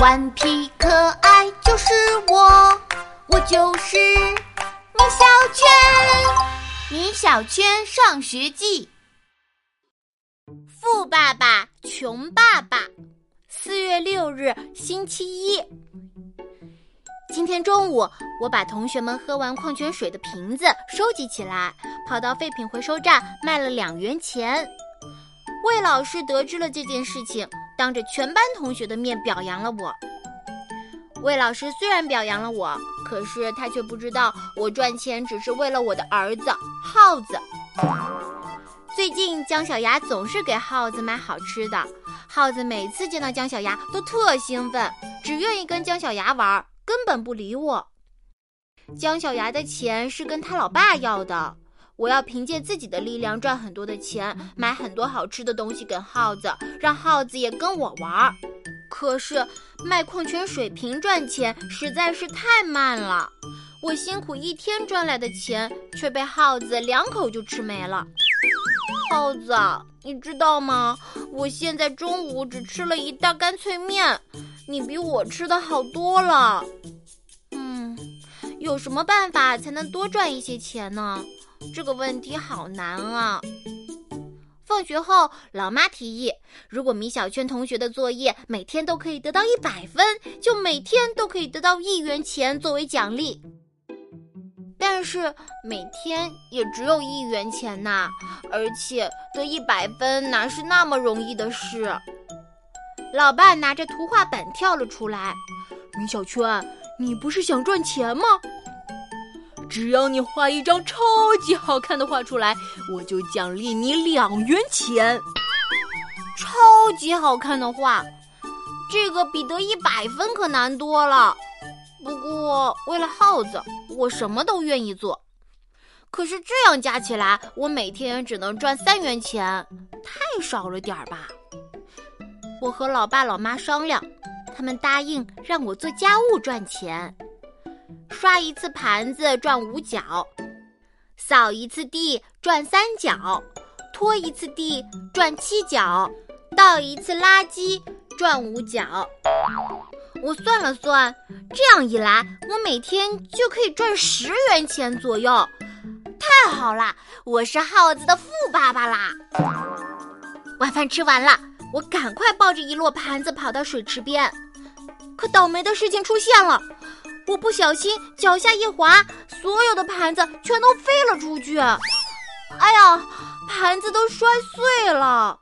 顽皮可爱就是我，我就是米小圈。米小圈上学记。富爸爸穷爸爸，四月六日星期一。今天中午，我把同学们喝完矿泉水的瓶子收集起来，跑到废品回收站卖了两元钱。魏老师得知了这件事情，当着全班同学的面表扬了我。魏老师虽然表扬了我，可是他却不知道我赚钱只是为了我的儿子耗子。最近姜小牙总是给耗子买好吃的，耗子每次见到姜小牙都特兴奋，只愿意跟姜小牙玩，根本不理我。姜小牙的钱是跟他老爸要的。我要凭借自己的力量赚很多的钱，买很多好吃的东西给耗子，让耗子也跟我玩儿。可是卖矿泉水瓶赚钱实在是太慢了，我辛苦一天赚来的钱却被耗子两口就吃没了。耗子，你知道吗？我现在中午只吃了一大干脆面，你比我吃的好多了。嗯，有什么办法才能多赚一些钱呢？这个问题好难啊！放学后，老妈提议，如果米小圈同学的作业每天都可以得到一百分，就每天都可以得到一元钱作为奖励。但是每天也只有一元钱呐，而且得一百分哪是那么容易的事？老爸拿着图画本跳了出来：“米小圈，你不是想赚钱吗？”只要你画一张超级好看的画出来，我就奖励你两元钱。超级好看的画，这个比得一百分可难多了。不过为了耗子，我什么都愿意做。可是这样加起来，我每天只能赚三元钱，太少了点儿吧？我和老爸老妈商量，他们答应让我做家务赚钱。刷一次盘子赚五角，扫一次地赚三角，拖一次地赚七角，倒一次垃圾赚五角。我算了算，这样一来，我每天就可以赚十元钱左右。太好啦，我是耗子的富爸爸啦！晚饭吃完了，我赶快抱着一摞盘子跑到水池边，可倒霉的事情出现了。我不小心脚下一滑，所有的盘子全都飞了出去。哎呀，盘子都摔碎了。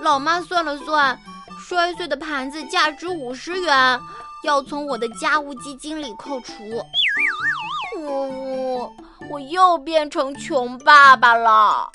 老妈算了算，摔碎的盘子价值五十元，要从我的家务基金里扣除。呜呜，我又变成穷爸爸了。